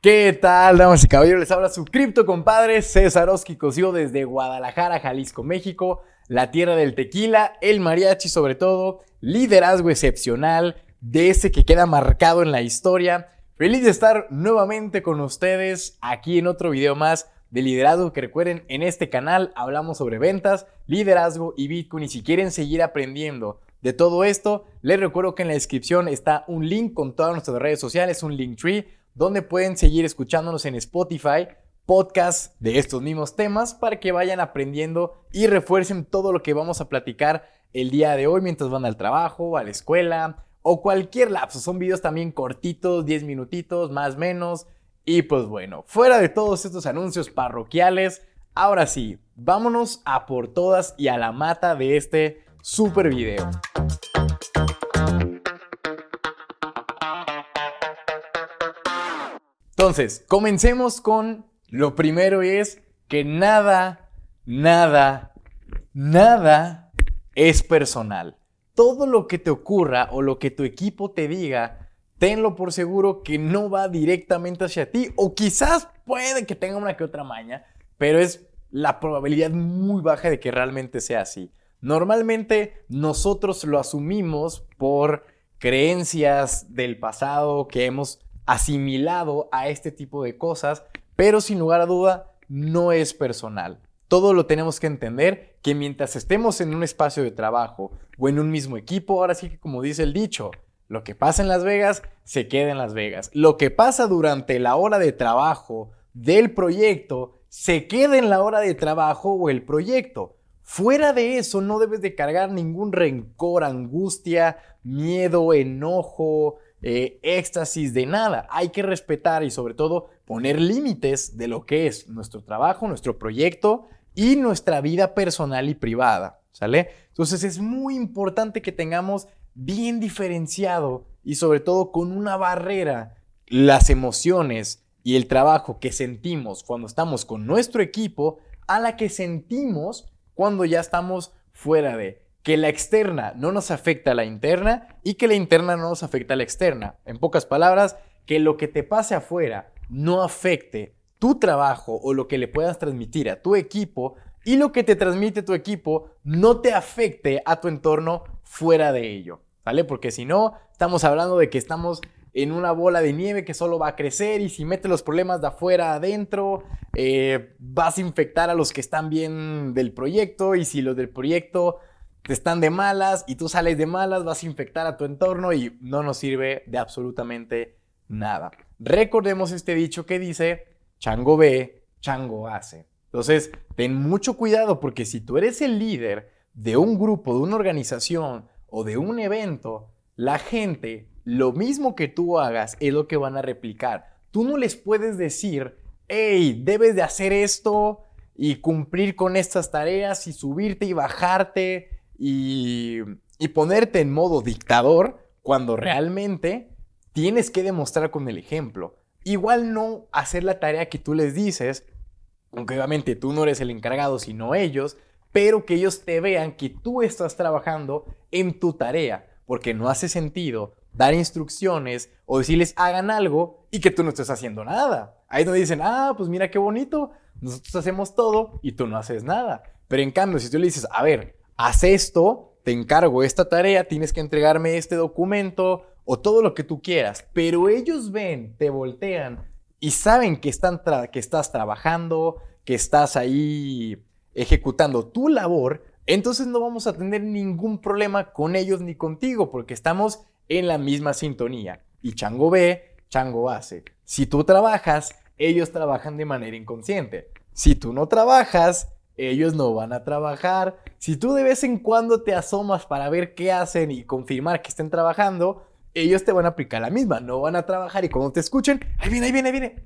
¿Qué tal, damas y caballeros? Les habla su cripto compadre César Oski Cosío desde Guadalajara, Jalisco, México, la tierra del tequila, el mariachi sobre todo, liderazgo excepcional, de ese que queda marcado en la historia. Feliz de estar nuevamente con ustedes aquí en otro video más de liderazgo que recuerden en este canal hablamos sobre ventas, liderazgo y Bitcoin y si quieren seguir aprendiendo de todo esto, les recuerdo que en la descripción está un link con todas nuestras redes sociales, un link tree donde pueden seguir escuchándonos en Spotify, podcast de estos mismos temas para que vayan aprendiendo y refuercen todo lo que vamos a platicar el día de hoy mientras van al trabajo, a la escuela o cualquier lapso. Son videos también cortitos, 10 minutitos, más o menos. Y pues bueno, fuera de todos estos anuncios parroquiales, ahora sí, vámonos a por todas y a la mata de este super video. Entonces, comencemos con lo primero es que nada, nada, nada es personal. Todo lo que te ocurra o lo que tu equipo te diga, tenlo por seguro que no va directamente hacia ti o quizás puede que tenga una que otra maña, pero es la probabilidad muy baja de que realmente sea así. Normalmente nosotros lo asumimos por creencias del pasado que hemos asimilado a este tipo de cosas, pero sin lugar a duda no es personal. Todo lo tenemos que entender que mientras estemos en un espacio de trabajo o en un mismo equipo, ahora sí que como dice el dicho, lo que pasa en Las Vegas se queda en Las Vegas. Lo que pasa durante la hora de trabajo del proyecto se queda en la hora de trabajo o el proyecto. Fuera de eso, no debes de cargar ningún rencor, angustia, miedo, enojo, eh, éxtasis, de nada. Hay que respetar y sobre todo poner límites de lo que es nuestro trabajo, nuestro proyecto y nuestra vida personal y privada. ¿Sale? Entonces es muy importante que tengamos bien diferenciado y sobre todo con una barrera las emociones y el trabajo que sentimos cuando estamos con nuestro equipo a la que sentimos cuando ya estamos fuera de que la externa no nos afecta a la interna y que la interna no nos afecta a la externa. En pocas palabras, que lo que te pase afuera no afecte tu trabajo o lo que le puedas transmitir a tu equipo y lo que te transmite tu equipo no te afecte a tu entorno fuera de ello, ¿vale? Porque si no, estamos hablando de que estamos en una bola de nieve que solo va a crecer y si metes los problemas de afuera adentro, eh, vas a infectar a los que están bien del proyecto y si los del proyecto te están de malas y tú sales de malas, vas a infectar a tu entorno y no nos sirve de absolutamente nada. Recordemos este dicho que dice, chango ve, chango hace. Entonces, ten mucho cuidado porque si tú eres el líder de un grupo, de una organización o de un evento, la gente lo mismo que tú hagas es lo que van a replicar. Tú no les puedes decir, hey, debes de hacer esto y cumplir con estas tareas y subirte y bajarte y, ponerte en modo dictador cuando realmente tienes que demostrar con el ejemplo. Igual no hacer la tarea que tú les dices, aunque obviamente tú no eres el encargado, sino ellos, pero que ellos te vean que tú estás trabajando en tu tarea, porque no hace sentido dar instrucciones o decirles hagan algo y que tú no estés haciendo nada. Ahí donde dicen, ah, pues mira qué bonito, nosotros hacemos todo y tú no haces nada. Pero en cambio, si tú le dices, a ver, haz esto, te encargo esta tarea, tienes que entregarme este documento o todo lo que tú quieras, pero ellos ven, te voltean y saben que, están que estás trabajando, que estás ahí ejecutando tu labor, entonces no vamos a tener ningún problema con ellos ni contigo, porque estamos en la misma sintonía. Y Chango ve, Chango hace. Si tú trabajas, ellos trabajan de manera inconsciente. Si tú no trabajas, ellos no van a trabajar. Si tú de vez en cuando te asomas para ver qué hacen y confirmar que estén trabajando, ellos te van a aplicar la misma. No van a trabajar y cuando te escuchen, ahí viene, ahí viene, ahí viene.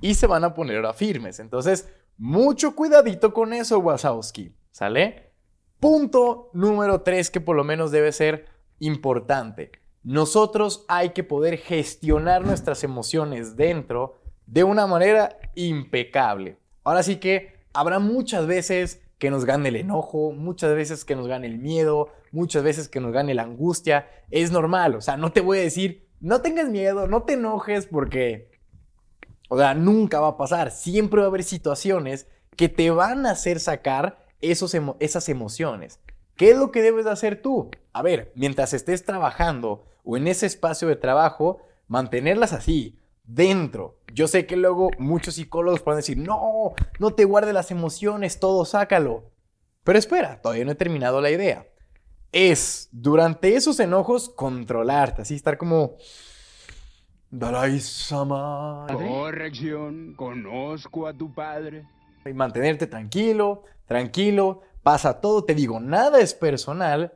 Y se van a poner a firmes. Entonces, mucho cuidadito con eso, Wazowski. ¿Sale? Punto número 3 que por lo menos debe ser importante. Nosotros hay que poder gestionar nuestras emociones dentro de una manera impecable. Ahora sí que habrá muchas veces que nos gane el enojo, muchas veces que nos gane el miedo, muchas veces que nos gane la angustia. Es normal, o sea, no te voy a decir, no tengas miedo, no te enojes porque O sea, nunca va a pasar. Siempre va a haber situaciones que te van a hacer sacar esos esas emociones. ¿Qué es lo que debes de hacer tú? A ver, mientras estés trabajando o en ese espacio de trabajo, mantenerlas así, dentro. Yo sé que luego muchos psicólogos pueden decir, no, no te guardes las emociones, todo sácalo. Pero espera, todavía no he terminado la idea. Es, durante esos enojos, controlarte, así estar como... Dalai-sama. Corrección, conozco a tu padre. Y mantenerte tranquilo, tranquilo, pasa todo, te digo, nada es personal.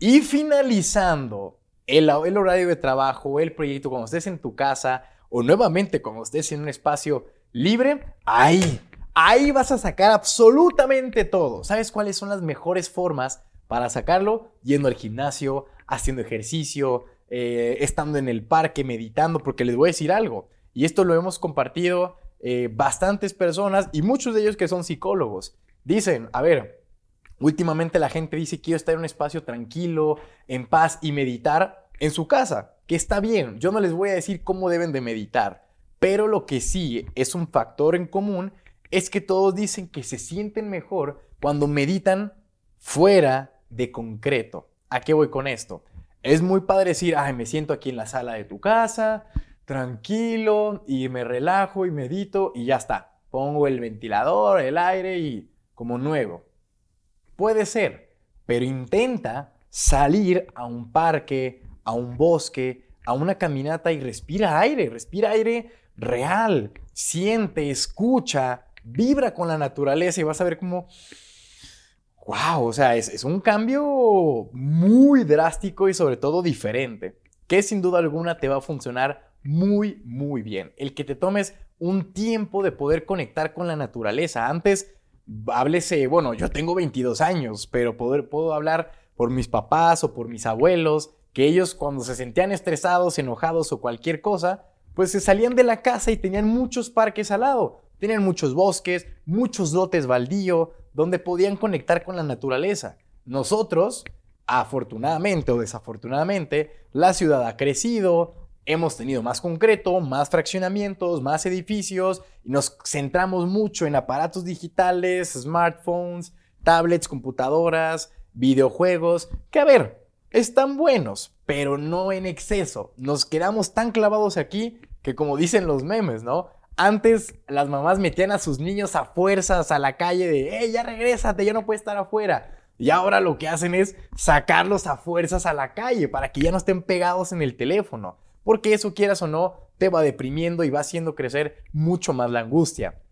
Y finalizando el, el horario de trabajo, el proyecto, cuando estés en tu casa o nuevamente cuando estés en un espacio libre, ahí, ahí vas a sacar absolutamente todo. ¿Sabes cuáles son las mejores formas para sacarlo? Yendo al gimnasio, haciendo ejercicio, eh, estando en el parque, meditando, porque les voy a decir algo. Y esto lo hemos compartido eh, bastantes personas y muchos de ellos que son psicólogos. Dicen, a ver, Últimamente la gente dice quiero estar en un espacio tranquilo, en paz y meditar en su casa, que está bien. Yo no les voy a decir cómo deben de meditar, pero lo que sí es un factor en común es que todos dicen que se sienten mejor cuando meditan fuera de concreto. ¿A qué voy con esto? Es muy padre decir, ay, me siento aquí en la sala de tu casa, tranquilo, y me relajo y medito y ya está. Pongo el ventilador, el aire y como nuevo. Puede ser, pero intenta salir a un parque, a un bosque, a una caminata y respira aire, respira aire real, siente, escucha, vibra con la naturaleza y vas a ver cómo, wow, o sea, es, es un cambio muy drástico y sobre todo diferente, que sin duda alguna te va a funcionar muy, muy bien. El que te tomes un tiempo de poder conectar con la naturaleza. Antes háblese, bueno, yo tengo 22 años, pero puedo hablar por mis papás o por mis abuelos, que ellos cuando se sentían estresados, enojados o cualquier cosa, pues se salían de la casa y tenían muchos parques al lado, tenían muchos bosques, muchos lotes baldío, donde podían conectar con la naturaleza. Nosotros, afortunadamente o desafortunadamente, la ciudad ha crecido, hemos tenido más concreto, más fraccionamientos, más edificios y nos centramos mucho en aparatos digitales, smartphones, tablets, computadoras, videojuegos, que a ver, están buenos, pero no en exceso. Nos quedamos tan clavados aquí que como dicen los memes, ¿no? Antes las mamás metían a sus niños a fuerzas a la calle de, ¡eh, ya regrésate, ya no puedes estar afuera! Y ahora lo que hacen es sacarlos a fuerzas a la calle para que ya no estén pegados en el teléfono porque eso quieras o no, te va deprimiendo y va haciendo crecer mucho más la angustia.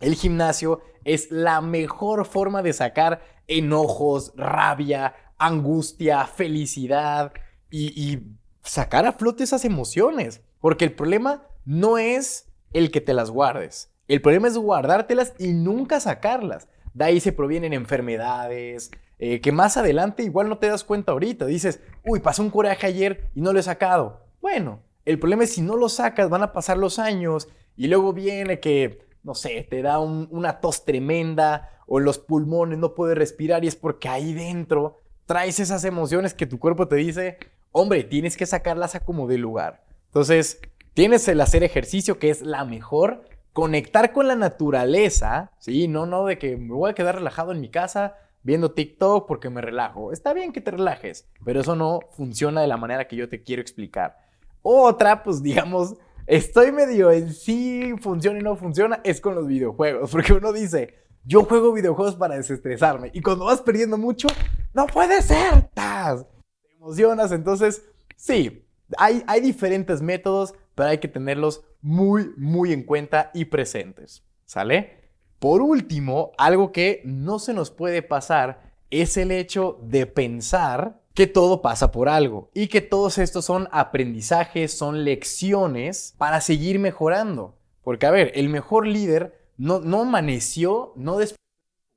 El gimnasio es la mejor forma de sacar enojos, rabia, angustia, felicidad y, sacar a flote esas emociones. Porque el problema no es el que te las guardes. El problema es guardártelas y nunca sacarlas. De ahí se provienen enfermedades, eh, que más adelante igual no te das cuenta ahorita. Dices, uy, pasó un coraje ayer y no lo he sacado. Bueno, el problema es si no lo sacas, van a pasar los años y luego viene que, no sé, te da una tos tremenda o los pulmones no puedes respirar y es porque ahí dentro traes esas emociones que tu cuerpo te dice, hombre, tienes que sacarlas a como de lugar. Entonces, tienes el hacer ejercicio que es la mejor, conectar con la naturaleza, ¿sí? No, no de que me voy a quedar relajado en mi casa viendo TikTok porque me relajo. Está bien que te relajes, pero eso no funciona de la manera que yo te quiero explicar. Otra, pues digamos, estoy medio en sí funciona y no funciona, es con los videojuegos. Porque uno dice, yo juego videojuegos para desestresarme. Y cuando vas perdiendo mucho, no puede ser. ¡Tas! Te emocionas. Entonces, sí, hay, hay diferentes métodos, pero hay que tenerlos muy, muy en cuenta y presentes. ¿Sale? Por último, algo que no se nos puede pasar es el hecho de pensar que todo pasa por algo y que todos estos son aprendizajes, son lecciones para seguir mejorando. Porque, a ver, el mejor líder no, no amaneció, no después,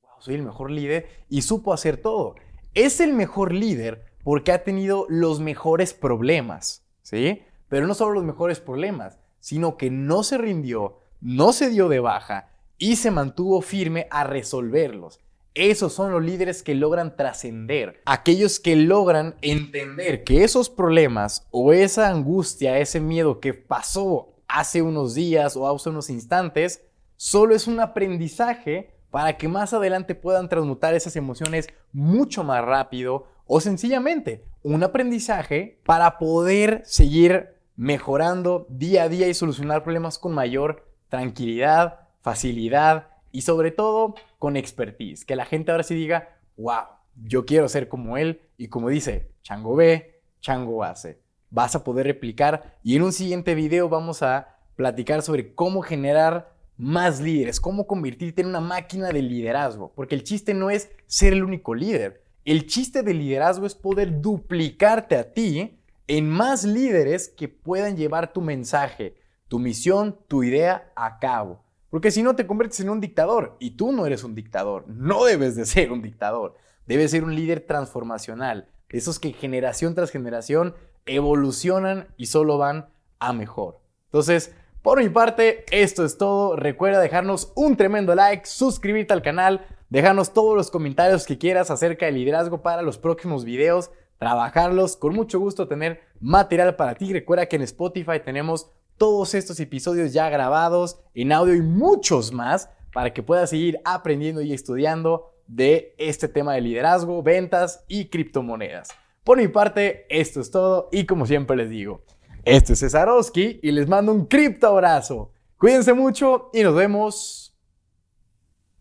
wow, soy el mejor líder y supo hacer todo. Es el mejor líder porque ha tenido los mejores problemas, ¿sí? Pero no solo los mejores problemas, sino que no se rindió, no se dio de baja y se mantuvo firme a resolverlos. Esos son los líderes que logran trascender, aquellos que logran entender que esos problemas o esa angustia, ese miedo que pasó hace unos días o hace unos instantes, solo es un aprendizaje para que más adelante puedan transmutar esas emociones mucho más rápido o sencillamente un aprendizaje para poder seguir mejorando día a día y solucionar problemas con mayor tranquilidad, facilidad y sobre todo con expertise. Que la gente ahora sí diga, wow, yo quiero ser como él y como dice, Chango ve, Chango hace. Vas a poder replicar y en un siguiente video vamos a platicar sobre cómo generar más líderes, cómo convertirte en una máquina de liderazgo, porque el chiste no es ser el único líder, el chiste del liderazgo es poder duplicarte a ti en más líderes que puedan llevar tu mensaje, tu misión, tu idea a cabo. Porque si no te conviertes en un dictador y tú no eres un dictador, no debes de ser un dictador, debes ser un líder transformacional, esos que generación tras generación evolucionan y solo van a mejor. Entonces, por mi parte, esto es todo. Recuerda dejarnos un tremendo like, suscribirte al canal, dejarnos todos los comentarios que quieras acerca del liderazgo para los próximos videos, trabajarlos. Con mucho gusto tener material para ti. Recuerda que en Spotify tenemos todos estos episodios ya grabados en audio y muchos más para que puedas seguir aprendiendo y estudiando de este tema de liderazgo, ventas y criptomonedas. Por mi parte, esto es todo y como siempre les digo, este es Cesarowski y les mando un cripto abrazo. Cuídense mucho y nos vemos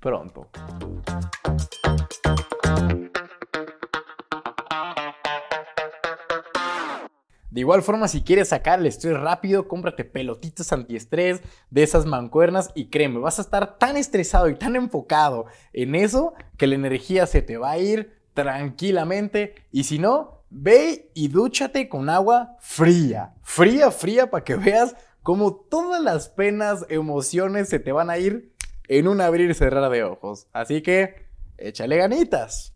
pronto. De igual forma, si quieres sacar el estrés rápido, cómprate pelotitas antiestrés de esas mancuernas y créeme, vas a estar tan estresado y tan enfocado en eso que la energía se te va a ir tranquilamente y si no, ve y dúchate con agua fría, fría, fría para que veas cómo todas las penas, emociones se te van a ir en un abrir y cerrar de ojos. Así que échale ganitas.